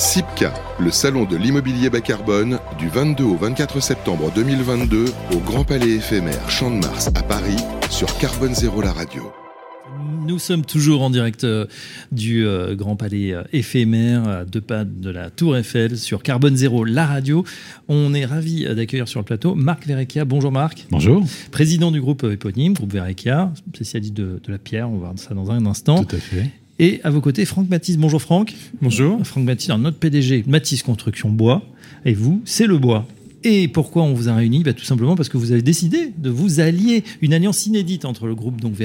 SIPCA, le salon de l'immobilier bas carbone, du 22 au 24 septembre 2022 au Grand Palais éphémère Champ de Mars à Paris sur Carbone Zéro la radio. Nous sommes toujours en direct euh, du euh, Grand Palais euh, éphémère, à deux pas de la Tour Eiffel, sur Carbone Zéro, la radio. On est ravi d'accueillir sur le plateau Marc Verrecchia. Bonjour Marc. Bonjour. Président du groupe éponyme, groupe Verrecchia, spécialiste de, de la pierre. On va voir ça dans un instant. Tout à fait. Et à vos côtés, Franck Mathis. Bonjour Franck. Bonjour. Franck Mathis, notre PDG, Mathis Construction Bois. Et vous, c'est le bois. Et pourquoi on vous a réunis? Bah, Tout simplement parce que vous avez décidé de vous allier, une alliance inédite entre le groupe donc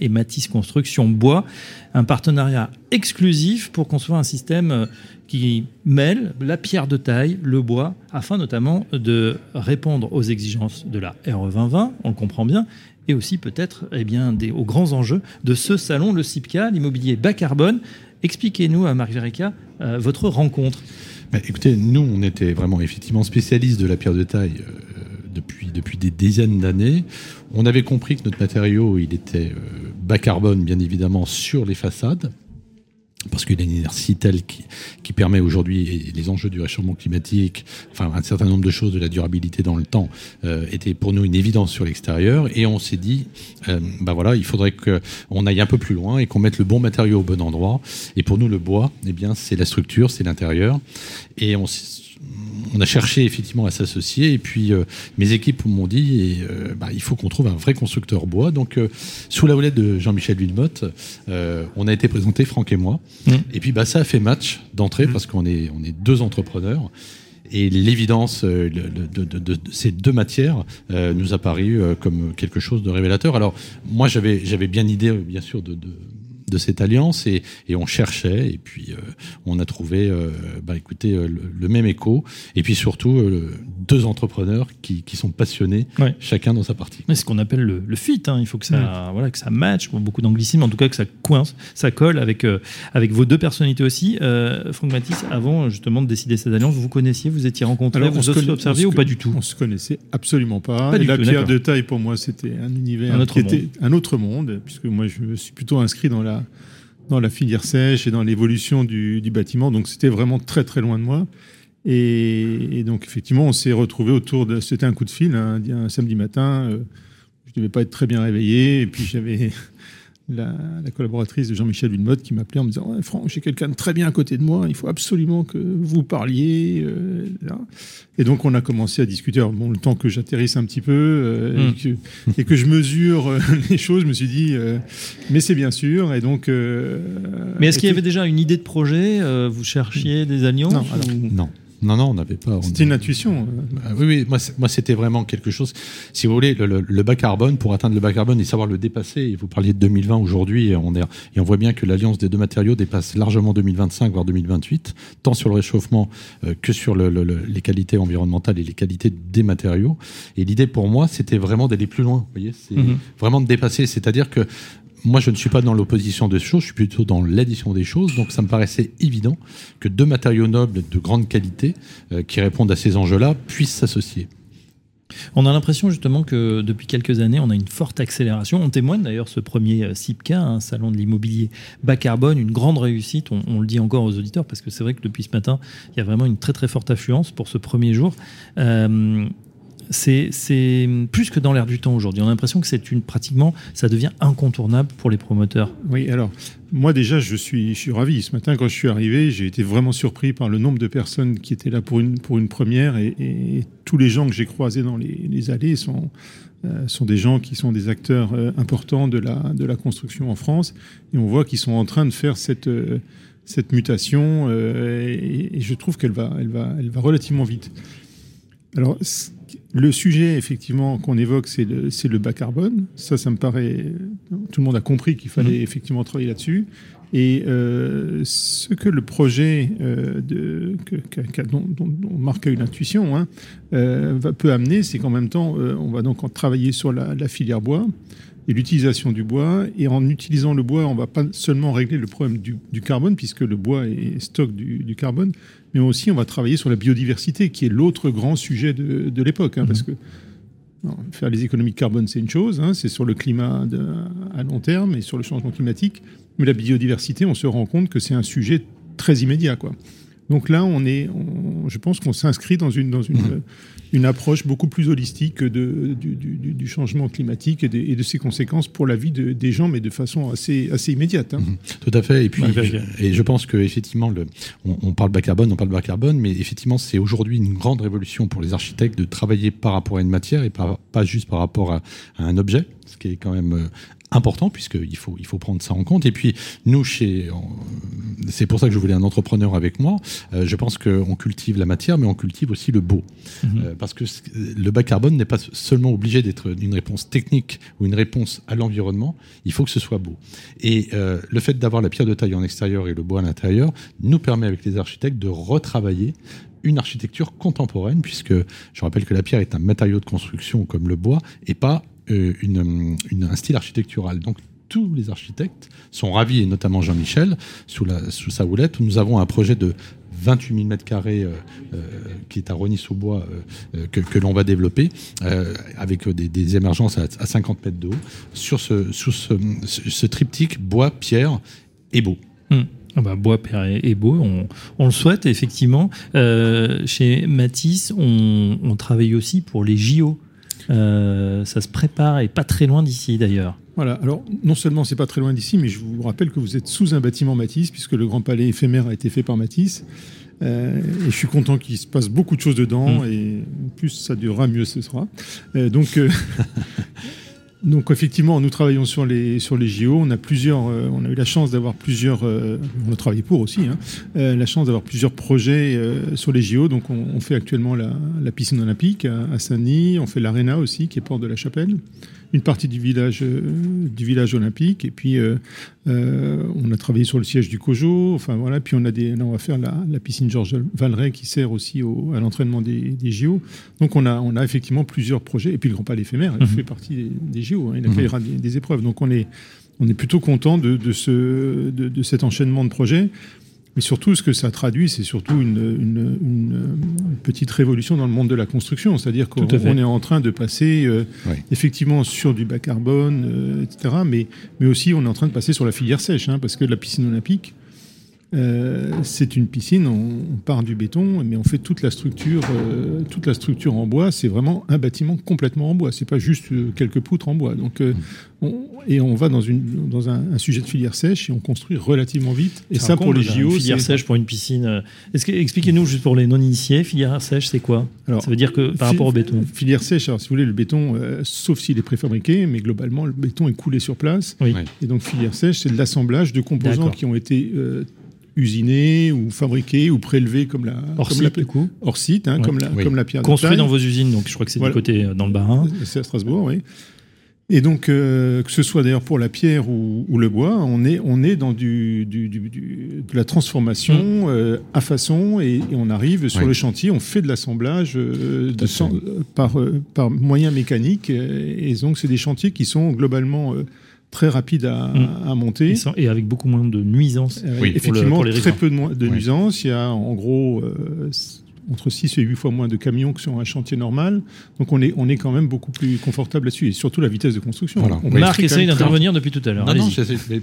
et Matisse Construction Bois, un partenariat exclusif pour construire un système euh, qui mêle la pierre de taille, le bois, afin notamment de répondre aux exigences de la RE 2020, on le comprend bien, et aussi peut-être eh bien, aux grands enjeux de ce salon, le CIPCA, l'immobilier bas carbone. Expliquez-nous à Marc Verica euh, votre rencontre. Bah, écoutez, nous, on était vraiment effectivement spécialistes de la pierre de taille euh, depuis, depuis des dizaines d'années. On avait compris que notre matériau, il était euh, bas carbone, bien évidemment, sur les façades parce qu'il a une inertie telle qui, permet aujourd'hui les enjeux du réchauffement climatique, enfin un certain nombre de choses de la durabilité dans le temps euh, étaient pour nous une évidence sur l'extérieur. Et on s'est dit euh, bah voilà il faudrait qu'on aille un peu plus loin et qu'on mette le bon matériau au bon endroit. Et pour nous le bois eh bien c'est la structure c'est l'intérieur. Et on on a cherché effectivement à s'associer et puis euh, mes équipes m'ont dit et, euh, bah, il faut qu'on trouve un vrai constructeur bois. Donc euh, sous la houlette de Jean-Michel Villemotte, on a été présenté Franck et moi. Mmh. Et puis bah, ça a fait match d'entrée mmh. parce qu'on est, on est deux entrepreneurs. Et l'évidence de, de, de, de, ces deux matières nous a paru comme quelque chose de révélateur. Alors moi j'avais j'avais bien idée bien sûr de, de cette alliance et, et, on cherchait et puis euh, on a trouvé euh, bah, écoutez euh, le, même écho et puis surtout deux entrepreneurs qui, qui sont passionnés chacun dans sa partie. C'est ce qu'on appelle le, le fit. Hein. Il faut que ça voilà que ça match beaucoup d'anglicisme en tout cas que ça coince, ça colle avec avec vos deux personnalités aussi. Franck Matisse, avant justement de décider cette alliance, vous connaissiez, vous étiez rencontrés, vous vous observé ou pas du tout On se connaissait absolument pas. la pierre de taille pour moi c'était un univers un autre, qui était un autre monde puisque moi je suis plutôt inscrit dans la dans la filière sèche et dans l'évolution du, bâtiment. Donc c'était vraiment très très loin de moi. Et, donc effectivement, on s'est retrouvé autour de. C'était un coup de fil, hein, un samedi matin. Euh, je ne devais pas être très bien réveillé. Et puis j'avais la, collaboratrice de Jean-Michel Villemotte qui m'appelait en me disant Franck, j'ai quelqu'un de très bien à côté de moi, il faut absolument que vous parliez. Euh, et donc, on a commencé à discuter. bon, le temps que j'atterrisse un petit peu euh, hmm. et, que, je mesure euh, les choses, je me suis dit Mais c'est bien sûr. Et donc. mais est-ce qu'il y avait déjà une idée de projet Vous cherchiez des alliances Non. non. Non, non, on n'avait pas. C'était une intuition. Bah oui, oui, moi, moi c'était vraiment quelque chose. Si vous voulez, le, bas carbone, pour atteindre le bas carbone et savoir le dépasser, et vous parliez de 2020 aujourd'hui, et on, est, et on voit bien que l'alliance des deux matériaux dépasse largement 2025, voire 2028, tant sur le réchauffement euh, que sur le, les qualités environnementales et les qualités des matériaux. Et l'idée pour moi, c'était vraiment d'aller plus loin. Vous voyez, c'est mm-hmm. vraiment de dépasser. C'est-à-dire que moi, je ne suis pas dans l'opposition des choses, je suis plutôt dans l'addition des choses. Donc, ça me paraissait évident que deux matériaux nobles de grande qualité euh, qui répondent à ces enjeux-là puissent s'associer. On a l'impression justement que depuis quelques années, on a une forte accélération. On témoigne d'ailleurs ce premier euh, CIPCA, un salon de l'immobilier bas carbone, une grande réussite. On, le dit encore aux auditeurs parce que c'est vrai que depuis ce matin, il y a vraiment une très très forte affluence pour ce premier jour. Euh, c'est plus que dans l'air du temps aujourd'hui. On a l'impression que c'est une pratiquement, ça devient incontournable pour les promoteurs. Oui, alors moi déjà, je suis, ravi. Ce matin, quand je suis arrivé, j'ai été vraiment surpris par le nombre de personnes qui étaient là pour une, première et, tous les gens que j'ai croisés dans les, allées sont, euh, sont des gens qui sont des acteurs euh, importants de la, construction en France et on voit qu'ils sont en train de faire cette, euh, mutation et, je trouve qu'elle va, elle va, elle va relativement vite. Alors, le sujet, effectivement, qu'on évoque, c'est le, le, bas carbone. Ça, ça me paraît. Tout le monde a compris qu'il fallait mhm. effectivement travailler là-dessus. Et euh, ce que le projet euh, de, que, dont, dont, Marc a eu l'intuition hein, euh, peut amener, c'est qu'en même temps, on va donc travailler sur la, filière bois et l'utilisation du bois. Et en utilisant le bois, on va pas seulement régler le problème du, carbone, puisque le bois est stock du, du, carbone, mais aussi on va travailler sur la biodiversité, qui est l'autre grand sujet de, de l'époque. Hein, Parce mhm. que faire les économies de carbone, c'est une chose, hein, c'est sur le climat de, à long terme et sur le changement climatique. Mais la biodiversité, on se rend compte que c'est un sujet très immédiat. Quoi. Donc là, on est, je pense qu'on s'inscrit dans une, dans une, mmh. une approche beaucoup plus holistique de, du, du, changement climatique et de, et de, ses conséquences pour la vie des gens, mais de façon assez, assez immédiate. Hein. Mmh. Tout à fait. Et puis, et je pense que effectivement, le, on, parle bas carbone, on parle bas carbone, mais effectivement, c'est aujourd'hui une grande révolution pour les architectes de travailler par rapport à une matière et pas, pas juste par rapport à, à un objet, ce qui est quand même euh, important puisqu'il faut, il faut prendre ça en compte. Et puis nous, chez, c'est pour ça que je voulais un entrepreneur avec moi. Euh, je pense qu'on cultive la matière, mais on cultive aussi le beau, mhm. euh, parce que le bas carbone n'est pas seulement obligé d'être une réponse technique ou une réponse à l'environnement. Il faut que ce soit beau. Et euh, le fait d'avoir la pierre de taille en extérieur et le bois à l'intérieur nous permet avec les architectes de retravailler une architecture contemporaine, puisque je rappelle que la pierre est un matériau de construction comme le bois et pas euh, un style architectural. Donc tous les architectes sont ravis, et notamment Jean-Michel, sous, sous sa houlette. Nous avons un projet de 28 000 mètres carrés qui est à Rony-sous-Bois euh, que, l'on va développer euh, avec des, émergences à, 50 mètres de haut sur ce, sous ce, triptyque bois, pierre et beau. Hmm. Ah bah, bois, pierre et, beau, on, on, le souhaite effectivement. chez Matisse, on travaille aussi pour les JO. Euh, ça se prépare et pas très loin d'ici d'ailleurs. Voilà, alors non seulement c'est pas très loin d'ici, mais je vous rappelle que vous êtes sous un bâtiment Matisse, puisque le Grand Palais éphémère a été fait par Matisse. Euh, et je suis content qu'il se passe beaucoup de choses dedans, mm. et plus ça durera, mieux ce sera. Euh, donc, Donc effectivement, nous travaillons sur les sur les JO. On a plusieurs, euh, on a eu la chance d'avoir plusieurs, euh, on a travaillé pour aussi, hein, euh, la chance d'avoir plusieurs projets sur les JO. Donc on, fait actuellement la, la piscine olympique à, à Saint-Denis. On fait l'aréna aussi, qui est porte de la Chapelle une partie du village, euh, du village olympique. Et puis, euh, euh, on a travaillé sur le siège du COJO. Enfin, voilà. Puis, on, a des, on va faire la, piscine Georges Valeret qui sert aussi au, à l'entraînement des, des, JO. Donc, on a, on a effectivement plusieurs projets. Et puis, le Grand Palais éphémère, il mhm. fait partie des, des JO. Hein. Il accueillera mhm. des, des, épreuves. Donc, on est, on est plutôt content de, de, ce, de, de, cet enchaînement de projets. Mais surtout, ce que ça traduit, c'est surtout une, une, une, petite révolution dans le monde de la construction. C'est-à-dire qu'on est en train de passer euh, effectivement sur du bas carbone, euh, etc. Mais, mais aussi, on est en train de passer sur la filière sèche, hein, parce que la piscine olympique, euh, c'est une piscine, on, part du béton, mais on fait toute la structure, euh, toute la structure en bois. C'est vraiment un bâtiment complètement en bois. C'est pas juste euh, quelques poutres en bois. Donc, et on va dans, une, dans un, sujet de filière sèche et on construit relativement vite. Et ça, pour les JO, filière sèche pour une piscine. expliquez-nous juste pour les non-initiés, filière sèche, c'est quoi? Alors, Ça veut dire que par rapport au béton. Filière sèche, alors si vous voulez, le béton, sauf s'il est préfabriqué, mais globalement, le béton est coulé sur place. Et donc filière sèche, c'est de l'assemblage de composants qui ont été usinés ou fabriqués ou prélevés comme la hors comme site, la, coup. hors site, hein, comme, la, comme la pierre. Construit dans vos usines, donc je crois que c'est du côté euh, dans le Bas-Rhin. C'est à Strasbourg, oui. Et donc, euh, que ce soit d'ailleurs pour la pierre ou, le bois, on est, on est dans du, du, du, de la transformation mm. euh, à façon et, on arrive sur le chantier, on fait de l'assemblage euh, par, par moyens mécaniques. Et, donc, c'est des chantiers qui sont globalement très rapides à, mm. à monter. Et avec beaucoup moins de nuisances. Oui. Effectivement, très peu de, de nuisances. Il y a en gros entre 6 et 8 fois moins de camions que sur un chantier normal. Donc on est, on est quand même beaucoup plus confortable là-dessus. Et surtout la vitesse de construction. Voilà. Marc essaye d'intervenir depuis tout à l'heure. Non, non,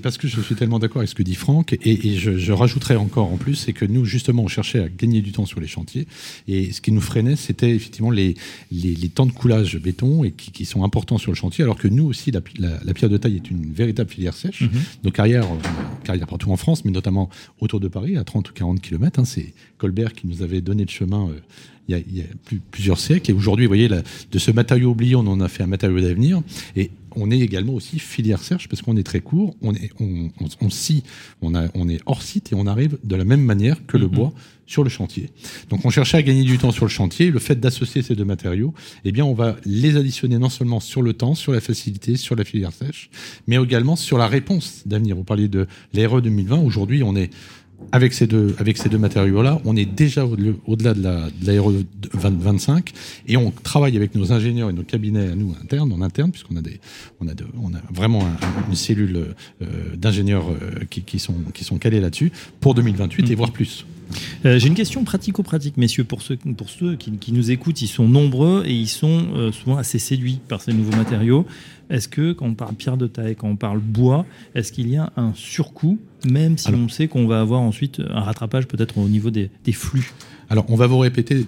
parce que je suis tellement d'accord avec ce que dit Franck. Et, je, je, rajouterais encore en plus, c'est que nous, justement, on cherchait à gagner du temps sur les chantiers. Et ce qui nous freinait, c'était effectivement les, les, les, temps de coulage béton et qui, qui, sont importants sur le chantier. Alors que nous aussi, la, la, pierre de taille est une véritable filière sèche. Mm-hmm. Nos carrières, euh, carrières partout en France, mais notamment autour de Paris, à 30 ou 40 km. Hein, c'est Colbert qui nous avait donné le chemin euh, il y a, plusieurs siècles. Et aujourd'hui, vous voyez, de ce matériau oublié, on en a fait un matériau d'avenir. Et on est également aussi filière serge parce qu'on est très court, on est, on, on, scie, on, a, on est hors site et on arrive de la même manière que le mhm. bois sur le chantier. Donc on cherchait à gagner du temps sur le chantier. Le fait d'associer ces deux matériaux, eh bien on va les additionner non seulement sur le temps, sur la facilité, sur la filière sèche, mais également sur la réponse d'avenir. Vous parliez de l'RE 2020. Aujourd'hui, on est avec ces deux, avec ces deux matériaux-là, on est déjà au-delà de la, de 25 et on travaille avec nos ingénieurs et nos cabinets à nous internes, en interne, puisqu'on a des, on a, de, on a vraiment une cellule euh, d'ingénieurs euh, qui, qui, sont, qui sont calés là-dessus pour 2028 et mmh. voire plus. Euh, J'ai une question pratico-pratique, messieurs, pour ceux, pour ceux qui, qui nous écoutent, ils sont nombreux et ils sont euh, souvent assez séduits par ces nouveaux matériaux. Est-ce que quand on parle pierre de taille, quand on parle bois, est-ce qu'il y a un surcoût, même si Alors- on sait qu'on va avoir ensuite un rattrapage peut-être au niveau des, des flux? Alors, on va vous répéter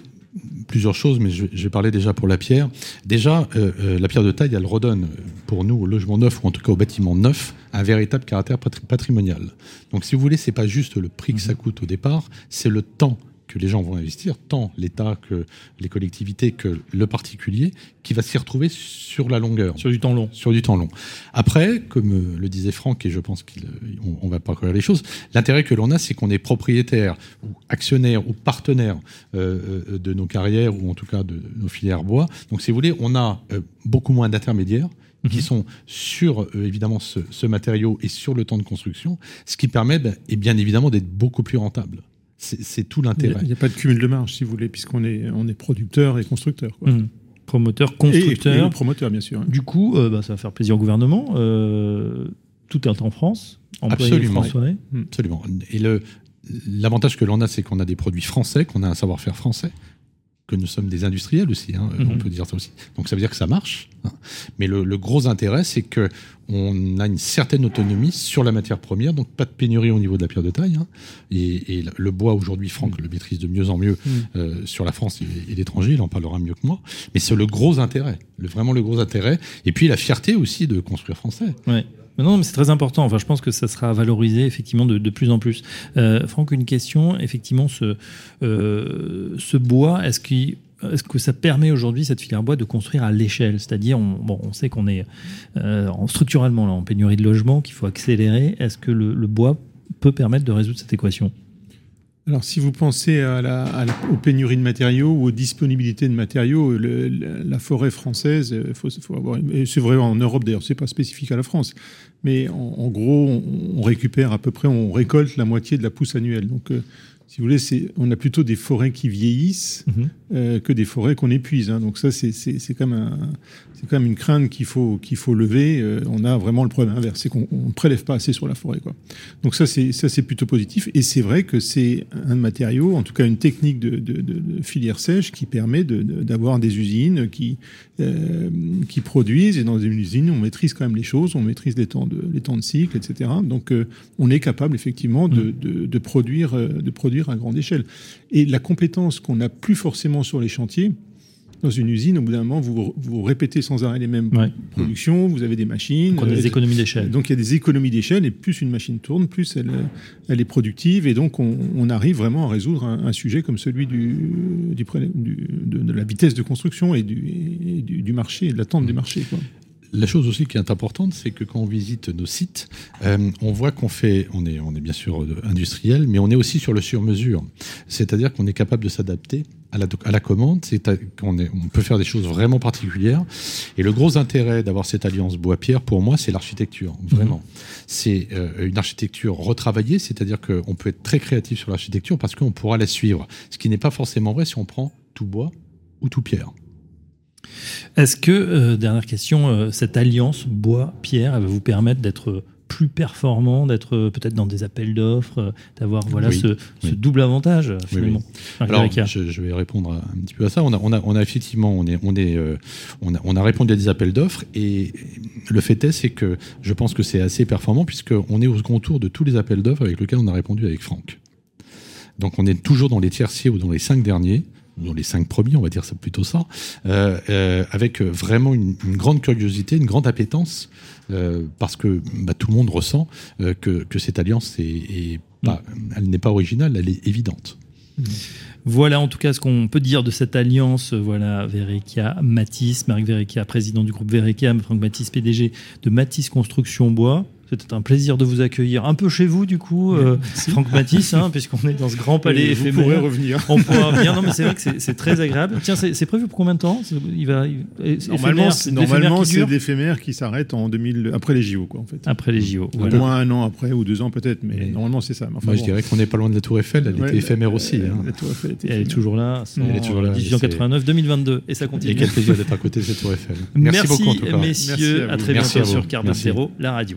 plusieurs choses, mais je, je vais parler déjà pour la pierre. Déjà, euh, euh, la pierre de taille, elle redonne, pour nous, au logement neuf, ou en tout cas au bâtiment neuf, un véritable caractère patri- patrimonial. Donc, si vous voulez, c'est pas juste le prix que ça coûte au départ, c'est le temps que les gens vont investir, tant l'État que les collectivités que le particulier, qui va s'y retrouver sur la longueur sur du temps long sur du temps long. Après, comme euh, le disait Franck, et je pense qu'on on va pas les choses, l'intérêt que l'on a, c'est qu'on est propriétaire ou actionnaire ou partenaire euh, euh, de nos carrières ou en tout cas de nos filières bois. Donc, si vous voulez, on a euh, beaucoup moins d'intermédiaires qui sont sur euh, évidemment ce, ce matériau et sur le temps de construction, ce qui permet et bien évidemment d'être beaucoup plus rentable. C'est tout Il n'y l'intérêt. a, il y a pas de cumul de marge, si vous voulez, puisqu'on est, on est producteur et constructeur. quoi. Hum. Promoteur, Et- constructeur. Et, promoteur, bien sûr. hein. Du coup, euh, bah, ça va faire plaisir au gouvernement. Euh, tout est en France. Absolument. français. Absolument. Et le l'avantage que l'on a, c'est qu'on a des produits français, qu'on a un savoir-faire français, que nous sommes des industriels aussi. hein, Mhm. On peut dire ça aussi. Donc ça veut dire que ça marche. hein. Mais le, le gros intérêt, c'est que on a une certaine autonomie sur la matière première, donc pas de pénurie au niveau de la pierre de taille. hein. Et, et le bois aujourd'hui, Franck le maîtrise de mieux en mieux Mhm. euh, sur la France et, et l'étranger. Il en parlera mieux que moi. Mais c'est le gros intérêt, le, vraiment le gros intérêt. Et puis la fierté aussi de construire français. Ouais. Non, mais c'est très important. Enfin, je pense que ça sera valorisé effectivement de, plus en plus. Euh, Franck, une question. Effectivement, ce, euh, bois, est-ce que ça permet aujourd'hui cette filière bois de construire à l'échelle? C'est-à-dire, on, sait qu'on est euh, en, structurellement en pénurie de logements, qu'il faut accélérer. Est-ce que le bois peut permettre de résoudre cette équation? Alors, si vous pensez aux pénuries de matériaux ou aux disponibilités de matériaux, la, forêt française, il faut, faut avoir. C'est vrai en Europe d'ailleurs, c'est pas spécifique à la France. Mais en, gros, on, on récupère à peu près, on récolte la moitié de la pousse annuelle. Donc, euh, si vous voulez, c'est, on a plutôt des forêts qui vieillissent Mhm. euh, que des forêts qu'on épuise. hein. Donc ça, c'est, c'est, c'est quand même un- c'est quand même une crainte qu'il faut qu'il faut lever. Euh, on a vraiment le problème inverse, c'est qu'on ne prélève pas assez sur la forêt, quoi. Donc ça, c'est ça, c'est plutôt positif. Et c'est vrai que c'est un matériau, en tout cas une technique de, de- de- de filière sèche qui permet d'avoir des usines qui euh, qui produisent. Et dans une usine, on maîtrise quand même les choses, on maîtrise les temps de les temps de cycle, etc. Donc on est capable effectivement de, produire euh, de produire à grande échelle. Et la compétence qu'on n'a plus forcément sur les chantiers. Dans une usine, au bout d'un moment, vous, vous répétez sans arrêt les mêmes Ouais. productions, vous avez des machines. Donc, on a des euh, économies d'échelle. donc il y a des économies d'échelle et plus une machine tourne, plus elle, elle est productive et donc on, on arrive vraiment à résoudre un, un sujet comme celui du, du, du- de, de la vitesse de construction et du, et du, du marché, et de l'attente des marchés. Quoi. La chose aussi qui est importante, c'est que quand on visite nos sites, euh, on voit qu'on fait, on est, on est bien sûr euh, industriel, mais on est aussi sur le sur-mesure. C'est-à-dire qu'on est capable de s'adapter à la, à la commande, c'est qu'on on peut faire des choses vraiment particulières. Et le gros intérêt d'avoir cette alliance bois-pierre, pour moi, c'est l'architecture, vraiment. C'est euh, une architecture retravaillée, c'est-à-dire qu'on peut être très créatif sur l'architecture parce qu'on pourra la suivre. Ce qui n'est pas forcément vrai si on prend tout bois ou tout pierre. Est-ce que, euh, dernière question, euh, cette alliance bois-pierre elle va vous permettre d'être plus performant, d'être euh, peut-être dans des appels d'offres, d'avoir voilà Oui, ce, ce oui. double avantage finalement Marc Alors, je, je vais répondre un petit peu à ça. On a, on a, on a effectivement, on est, on est, euh, on a, on a répondu à des appels d'offres et le fait est, c'est que je pense que c'est assez performant puisque on est au second tour de tous les appels d'offres avec lesquels on a répondu avec Franck. Donc, on est toujours dans les tierciers ou dans les cinq derniers. Dans les cinq premiers, on va dire ça plutôt ça, euh, euh, avec vraiment une, une grande curiosité, une grande appétence, euh, parce que bah, tout le monde ressent que, que cette alliance est, est pas, elle n'est pas originale, elle est évidente. Voilà en tout cas ce qu'on peut dire de cette alliance. Voilà, Verrecchia, Matisse, Marc Verrecchia, président du groupe Verrecchia, Franck Matisse, PDG de Matisse Construction Bois. C'était un plaisir de vous accueillir un peu chez vous, du coup, euh, Franck Matisse, hein, puisqu'on est dans ce grand palais Et vous éphémère. pourrez revenir. On pourra venir. Non, mais c'est vrai que c'est- très agréable. Tiens, c'est prévu pour combien de temps? Il va. il- Normalement, c'est, l'éphémère normalement, qui s'arrête en 2000, après les JO, quoi, en fait. après les JO. Au Voilà. moins un an après ou deux ans peut-être, mais Mais- normalement c'est ça. Mais enfin, Moi, je dirais qu'on n'est pas loin de la Tour Eiffel. Elle Ouais, était éphémère euh, aussi. hein. la Tour Eiffel était Et elle est toujours là. sans- Elle est toujours là, 1889-2022. Et ça Et continue. quel plaisir d'être à côté de cette Tour Eiffel. Merci, beaucoup, en tout cas. messieurs. Merci à très bientôt sur. Zéro, la radio.